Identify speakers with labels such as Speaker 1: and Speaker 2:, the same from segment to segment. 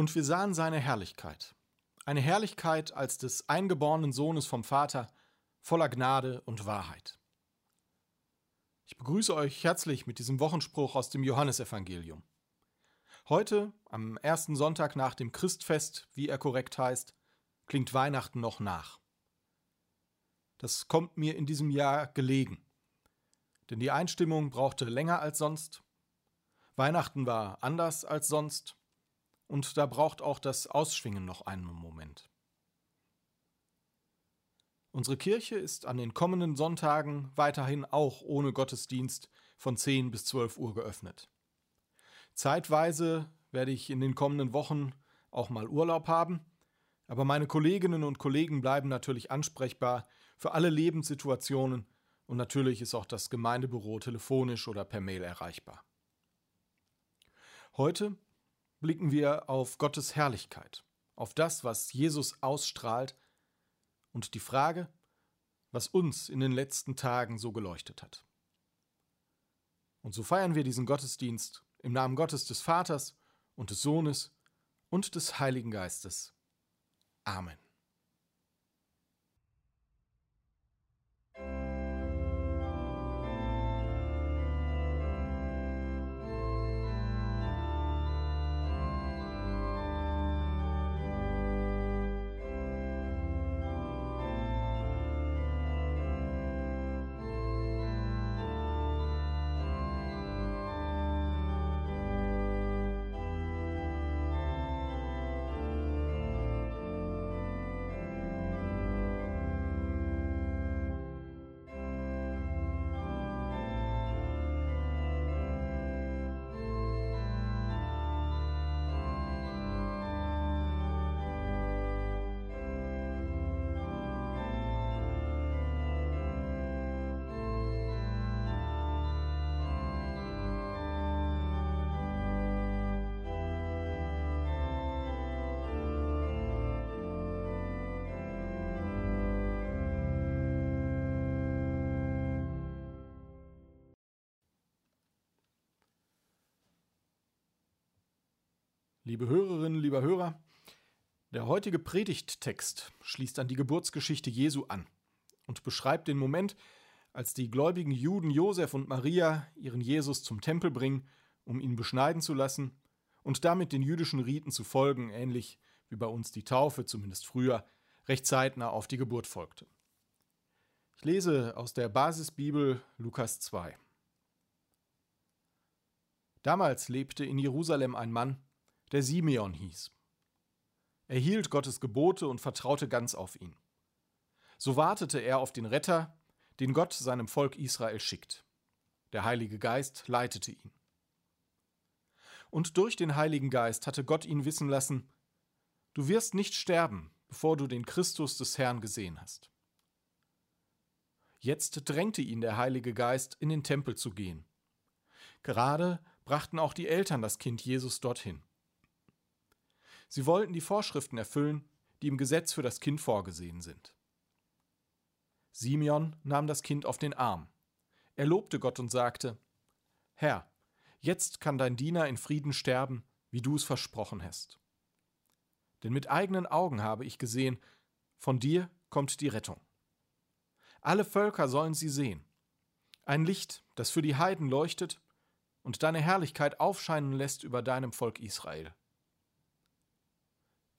Speaker 1: Und wir sahen seine Herrlichkeit, eine Herrlichkeit als des eingeborenen Sohnes vom Vater, voller Gnade und Wahrheit. Ich begrüße euch herzlich mit diesem Wochenspruch aus dem Johannesevangelium. Heute, am ersten Sonntag nach dem Christfest, wie er korrekt heißt, klingt Weihnachten noch nach. Das kommt mir in diesem Jahr gelegen. Denn die Einstimmung brauchte länger als sonst. Weihnachten war anders als sonst. Und da braucht auch das Ausschwingen noch einen Moment. Unsere Kirche ist an den kommenden Sonntagen weiterhin auch ohne Gottesdienst von 10 bis 12 Uhr geöffnet. Zeitweise werde ich in den kommenden Wochen auch mal Urlaub haben, aber meine Kolleginnen und Kollegen bleiben natürlich ansprechbar für alle Lebenssituationen und natürlich ist auch das Gemeindebüro telefonisch oder per Mail erreichbar. Heute blicken wir auf Gottes Herrlichkeit, auf das, was Jesus ausstrahlt und die Frage, was uns in den letzten Tagen so geleuchtet hat. Und so feiern wir diesen Gottesdienst im Namen Gottes des Vaters und des Sohnes und des Heiligen Geistes. Amen. Liebe Hörerinnen, lieber Hörer, der heutige Predigttext schließt an die Geburtsgeschichte Jesu an und beschreibt den Moment, als die gläubigen Juden Josef und Maria ihren Jesus zum Tempel bringen, um ihn beschneiden zu lassen und damit den jüdischen Riten zu folgen, ähnlich wie bei uns die Taufe, zumindest früher, recht zeitnah auf die Geburt folgte. Ich lese aus der Basisbibel Lukas 2. Damals lebte in Jerusalem ein Mann, der Simeon hieß. Er hielt Gottes Gebote und vertraute ganz auf ihn. So wartete er auf den Retter, den Gott seinem Volk Israel schickt. Der Heilige Geist leitete ihn. Und durch den Heiligen Geist hatte Gott ihn wissen lassen, du wirst nicht sterben, bevor du den Christus des Herrn gesehen hast. Jetzt drängte ihn der Heilige Geist, in den Tempel zu gehen. Gerade brachten auch die Eltern das Kind Jesus dorthin. Sie wollten die Vorschriften erfüllen, die im Gesetz für das Kind vorgesehen sind. Simeon nahm das Kind auf den Arm. Er lobte Gott und sagte, Herr, jetzt kann dein Diener in Frieden sterben, wie du es versprochen hast. Denn mit eigenen Augen habe ich gesehen, von dir kommt die Rettung. Alle Völker sollen sie sehen. Ein Licht, das für die Heiden leuchtet und deine Herrlichkeit aufscheinen lässt über deinem Volk Israel.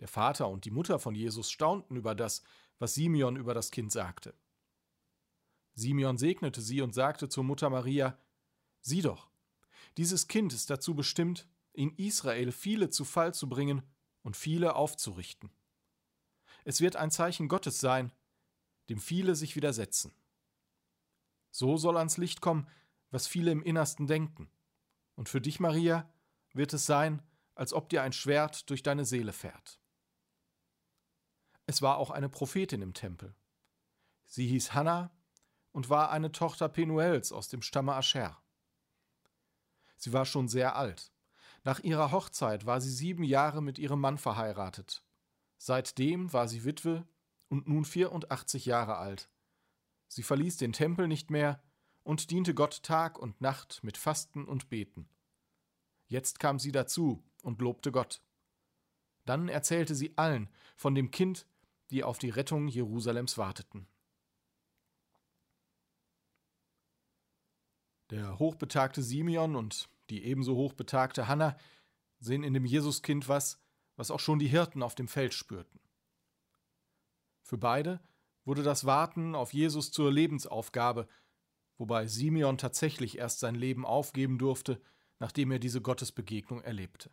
Speaker 1: Der Vater und die Mutter von Jesus staunten über das, was Simeon über das Kind sagte. Simeon segnete sie und sagte zur Mutter Maria, Sieh doch, dieses Kind ist dazu bestimmt, in Israel viele zu Fall zu bringen und viele aufzurichten. Es wird ein Zeichen Gottes sein, dem viele sich widersetzen. So soll ans Licht kommen, was viele im Innersten denken. Und für dich, Maria, wird es sein, als ob dir ein Schwert durch deine Seele fährt. Es war auch eine Prophetin im Tempel. Sie hieß Hannah und war eine Tochter Penuels aus dem Stamme Ascher. Sie war schon sehr alt. Nach ihrer Hochzeit war sie sieben Jahre mit ihrem Mann verheiratet. Seitdem war sie Witwe und nun 84 Jahre alt. Sie verließ den Tempel nicht mehr und diente Gott Tag und Nacht mit Fasten und Beten. Jetzt kam sie dazu und lobte Gott. Dann erzählte sie allen von dem Kind, die auf die Rettung Jerusalems warteten. Der hochbetagte Simeon und die ebenso hochbetagte Hanna sehen in dem Jesuskind was, was auch schon die Hirten auf dem Feld spürten. Für beide wurde das Warten auf Jesus zur Lebensaufgabe, wobei Simeon tatsächlich erst sein Leben aufgeben durfte, nachdem er diese Gottesbegegnung erlebte.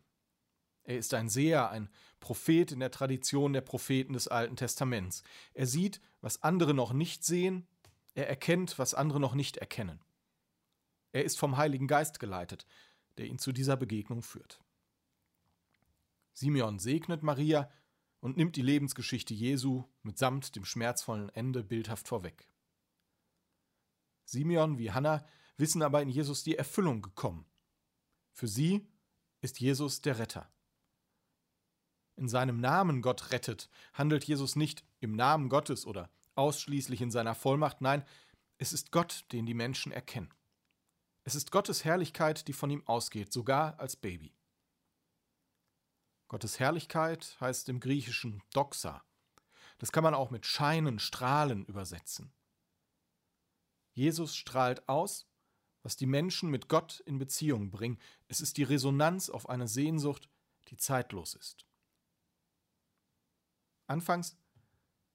Speaker 1: Er ist ein Seher, ein Prophet in der Tradition der Propheten des Alten Testaments. Er sieht, was andere noch nicht sehen, er erkennt, was andere noch nicht erkennen. Er ist vom Heiligen Geist geleitet, der ihn zu dieser Begegnung führt. Simeon segnet Maria und nimmt die Lebensgeschichte Jesu mitsamt dem schmerzvollen Ende bildhaft vorweg. Simeon wie Hannah wissen aber in Jesus die Erfüllung gekommen. Für sie ist Jesus der Retter. In seinem Namen Gott rettet, handelt Jesus nicht im Namen Gottes oder ausschließlich in seiner Vollmacht, nein, es ist Gott, den die Menschen erkennen. Es ist Gottes Herrlichkeit, die von ihm ausgeht, sogar als Baby. Gottes Herrlichkeit heißt im Griechischen Doxa. Das kann man auch mit Scheinen, Strahlen übersetzen. Jesus strahlt aus, was die Menschen mit Gott in Beziehung bringen. Es ist die Resonanz auf eine Sehnsucht, die zeitlos ist. Anfangs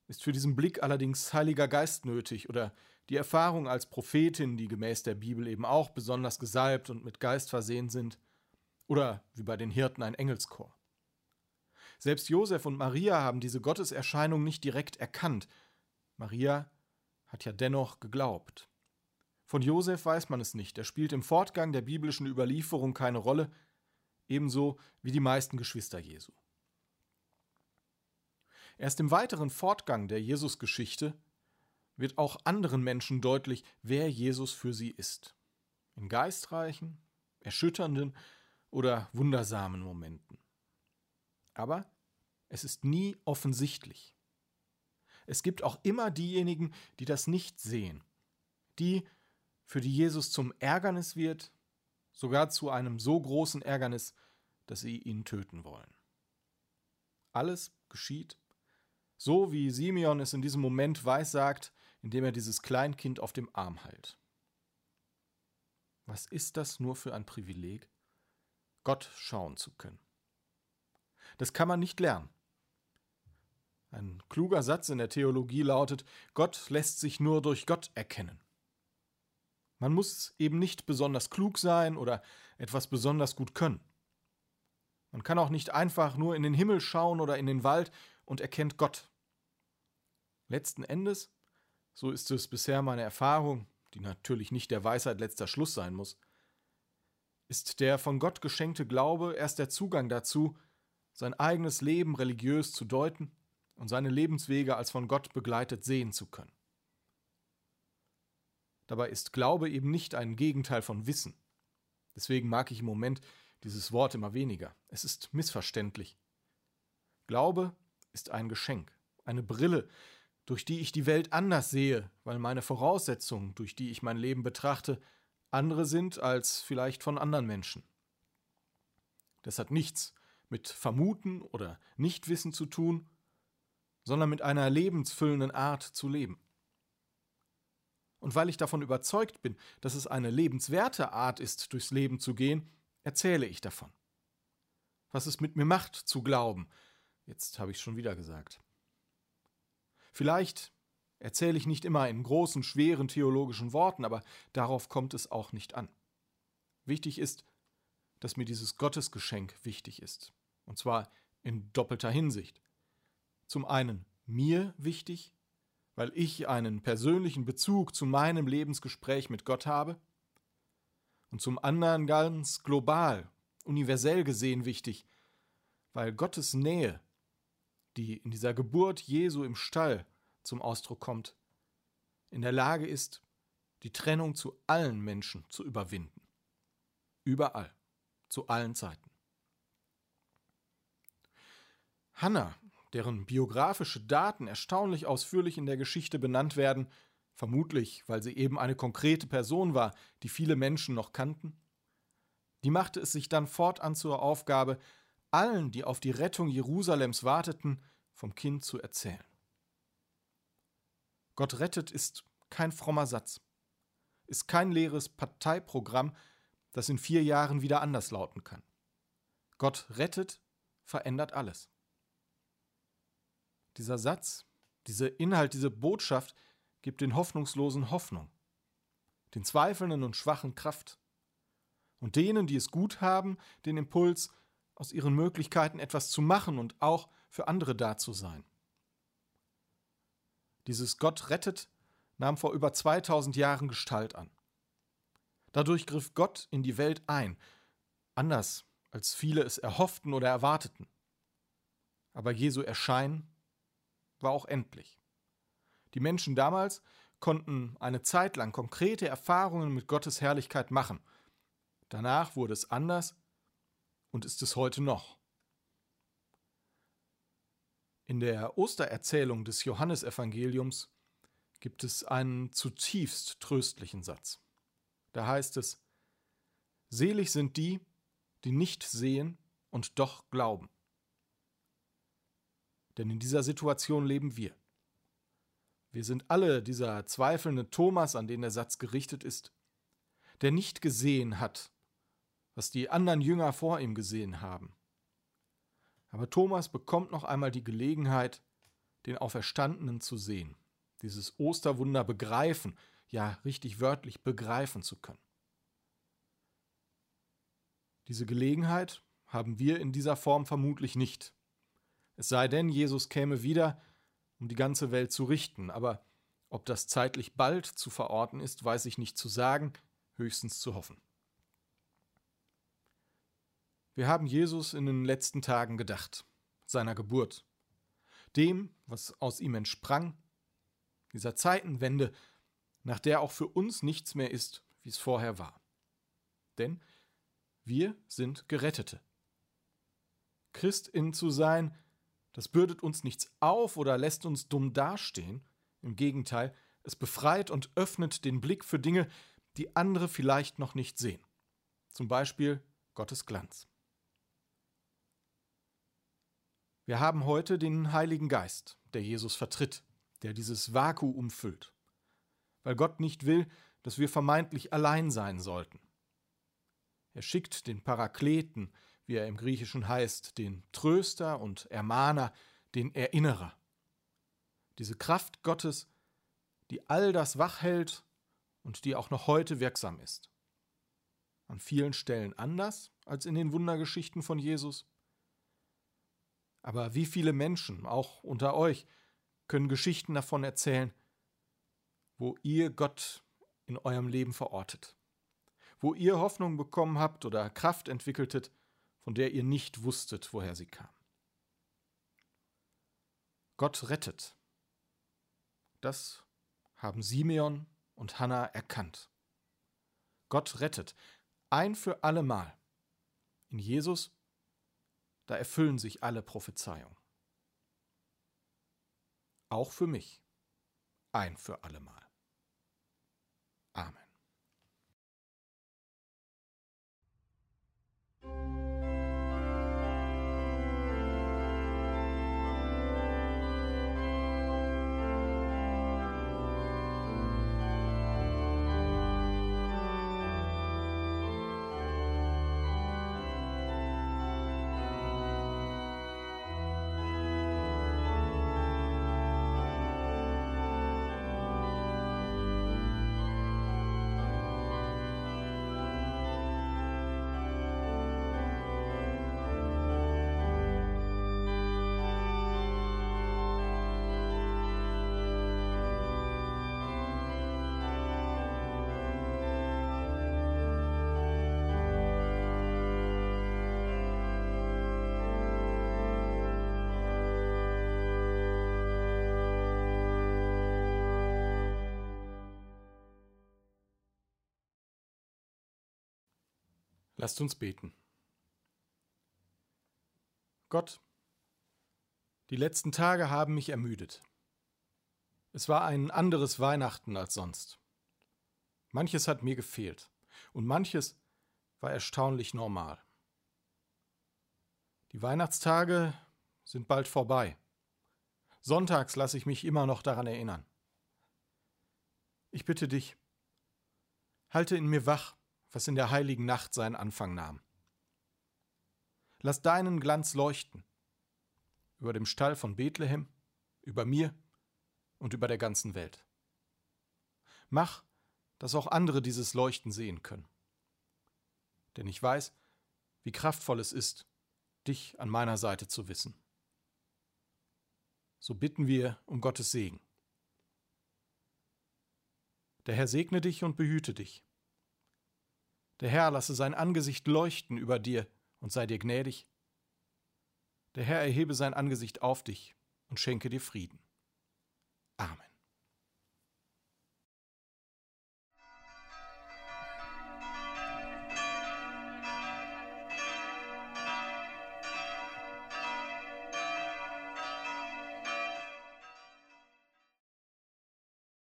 Speaker 1: ist für diesen Blick allerdings Heiliger Geist nötig oder die Erfahrung als Prophetin, die gemäß der Bibel eben auch besonders gesalbt und mit Geist versehen sind, oder wie bei den Hirten ein Engelschor. Selbst Josef und Maria haben diese Gotteserscheinung nicht direkt erkannt. Maria hat ja dennoch geglaubt. Von Josef weiß man es nicht, er spielt im Fortgang der biblischen Überlieferung keine Rolle, ebenso wie die meisten Geschwister Jesu. Erst im weiteren Fortgang der Jesusgeschichte wird auch anderen Menschen deutlich, wer Jesus für sie ist. In geistreichen, erschütternden oder wundersamen Momenten. Aber es ist nie offensichtlich. Es gibt auch immer diejenigen, die das nicht sehen, die, für die Jesus zum Ärgernis wird, sogar zu einem so großen Ärgernis, dass sie ihn töten wollen. Alles geschieht, so wie Simeon es in diesem Moment weissagt, indem er dieses Kleinkind auf dem Arm hält. Was ist das nur für ein Privileg, Gott schauen zu können? Das kann man nicht lernen. Ein kluger Satz in der Theologie lautet, Gott lässt sich nur durch Gott erkennen. Man muss eben nicht besonders klug sein oder etwas besonders gut können. Man kann auch nicht einfach nur in den Himmel schauen oder in den Wald und erkennt Gott. Letzten Endes, so ist es bisher meine Erfahrung, die natürlich nicht der Weisheit letzter Schluss sein muss, ist der von Gott geschenkte Glaube erst der Zugang dazu, sein eigenes Leben religiös zu deuten und seine Lebenswege als von Gott begleitet sehen zu können. Dabei ist Glaube eben nicht ein Gegenteil von Wissen. Deswegen mag ich im Moment dieses Wort immer weniger. Es ist missverständlich. Glaube ist ein Geschenk, eine Brille, durch die ich die Welt anders sehe, weil meine Voraussetzungen, durch die ich mein Leben betrachte, andere sind als vielleicht von anderen Menschen. Das hat nichts mit Vermuten oder Nichtwissen zu tun, sondern mit einer lebensfüllenden Art zu leben. Und weil ich davon überzeugt bin, dass es eine lebenswerte Art ist, durchs Leben zu gehen, erzähle ich davon. Was es mit mir macht, zu glauben. Jetzt habe ich schon wieder gesagt. Vielleicht erzähle ich nicht immer in großen, schweren theologischen Worten, aber darauf kommt es auch nicht an. Wichtig ist, dass mir dieses Gottesgeschenk wichtig ist. Und zwar in doppelter Hinsicht zum einen mir wichtig, weil ich einen persönlichen Bezug zu meinem Lebensgespräch mit Gott habe, und zum anderen ganz global, universell gesehen wichtig, weil Gottes Nähe, die in dieser Geburt Jesu im Stall zum Ausdruck kommt, in der Lage ist, die Trennung zu allen Menschen zu überwinden. Überall, zu allen Zeiten. Hannah deren biografische Daten erstaunlich ausführlich in der Geschichte benannt werden, vermutlich weil sie eben eine konkrete Person war, die viele Menschen noch kannten? Die machte es sich dann fortan zur Aufgabe, allen, die auf die Rettung Jerusalems warteten, vom Kind zu erzählen. Gott rettet ist kein frommer Satz, ist kein leeres Parteiprogramm, das in vier Jahren wieder anders lauten kann. Gott rettet verändert alles. Dieser Satz, dieser Inhalt, diese Botschaft gibt den Hoffnungslosen Hoffnung, den Zweifelnden und Schwachen Kraft und denen, die es gut haben, den Impuls, aus ihren Möglichkeiten etwas zu machen und auch für andere da zu sein. Dieses Gott rettet nahm vor über 2000 Jahren Gestalt an. Dadurch griff Gott in die Welt ein, anders als viele es erhofften oder erwarteten. Aber Jesu Erscheinen war auch endlich. Die Menschen damals konnten eine Zeit lang konkrete Erfahrungen mit Gottes Herrlichkeit machen. Danach wurde es anders und ist es heute noch. In der Ostererzählung des Johannesevangeliums gibt es einen zutiefst tröstlichen Satz. Da heißt es, Selig sind die, die nicht sehen und doch glauben. Denn in dieser Situation leben wir. Wir sind alle dieser zweifelnde Thomas, an den der Satz gerichtet ist, der nicht gesehen hat, was die anderen Jünger vor ihm gesehen haben. Aber Thomas bekommt noch einmal die Gelegenheit, den Auferstandenen zu sehen, dieses Osterwunder begreifen, ja richtig wörtlich begreifen zu können. Diese Gelegenheit haben wir in dieser Form vermutlich nicht. Es sei denn, Jesus käme wieder, um die ganze Welt zu richten, aber ob das zeitlich bald zu verorten ist, weiß ich nicht zu sagen, höchstens zu hoffen. Wir haben Jesus in den letzten Tagen gedacht, seiner Geburt, dem, was aus ihm entsprang, dieser Zeitenwende, nach der auch für uns nichts mehr ist, wie es vorher war. Denn wir sind Gerettete. Christin zu sein, das bürdet uns nichts auf oder lässt uns dumm dastehen. Im Gegenteil, es befreit und öffnet den Blick für Dinge, die andere vielleicht noch nicht sehen. Zum Beispiel Gottes Glanz. Wir haben heute den Heiligen Geist, der Jesus vertritt, der dieses Vakuum füllt. Weil Gott nicht will, dass wir vermeintlich allein sein sollten. Er schickt den Parakleten, wie er im Griechischen heißt, den Tröster und Ermahner, den Erinnerer. Diese Kraft Gottes, die all das wach hält und die auch noch heute wirksam ist. An vielen Stellen anders als in den Wundergeschichten von Jesus. Aber wie viele Menschen, auch unter euch, können Geschichten davon erzählen, wo ihr Gott in eurem Leben verortet? wo ihr Hoffnung bekommen habt oder Kraft entwickeltet, von der ihr nicht wusstet, woher sie kam. Gott rettet. Das haben Simeon und Hannah erkannt. Gott rettet, ein für allemal. In Jesus, da erfüllen sich alle Prophezeiungen. Auch für mich, ein für allemal. Amen. Lasst uns beten. Gott, die letzten Tage haben mich ermüdet. Es war ein anderes Weihnachten als sonst. Manches hat mir gefehlt und manches war erstaunlich normal. Die Weihnachtstage sind bald vorbei. Sonntags lasse ich mich immer noch daran erinnern. Ich bitte dich, halte in mir wach, was in der heiligen Nacht seinen Anfang nahm. Lass deinen Glanz leuchten über dem Stall von Bethlehem, über mir und über der ganzen Welt. Mach, dass auch andere dieses Leuchten sehen können. Denn ich weiß, wie kraftvoll es ist, dich an meiner Seite zu wissen. So bitten wir um Gottes Segen. Der Herr segne dich und behüte dich. Der Herr lasse sein Angesicht leuchten über dir und sei dir gnädig. Der Herr erhebe sein Angesicht auf dich und schenke dir Frieden. Amen.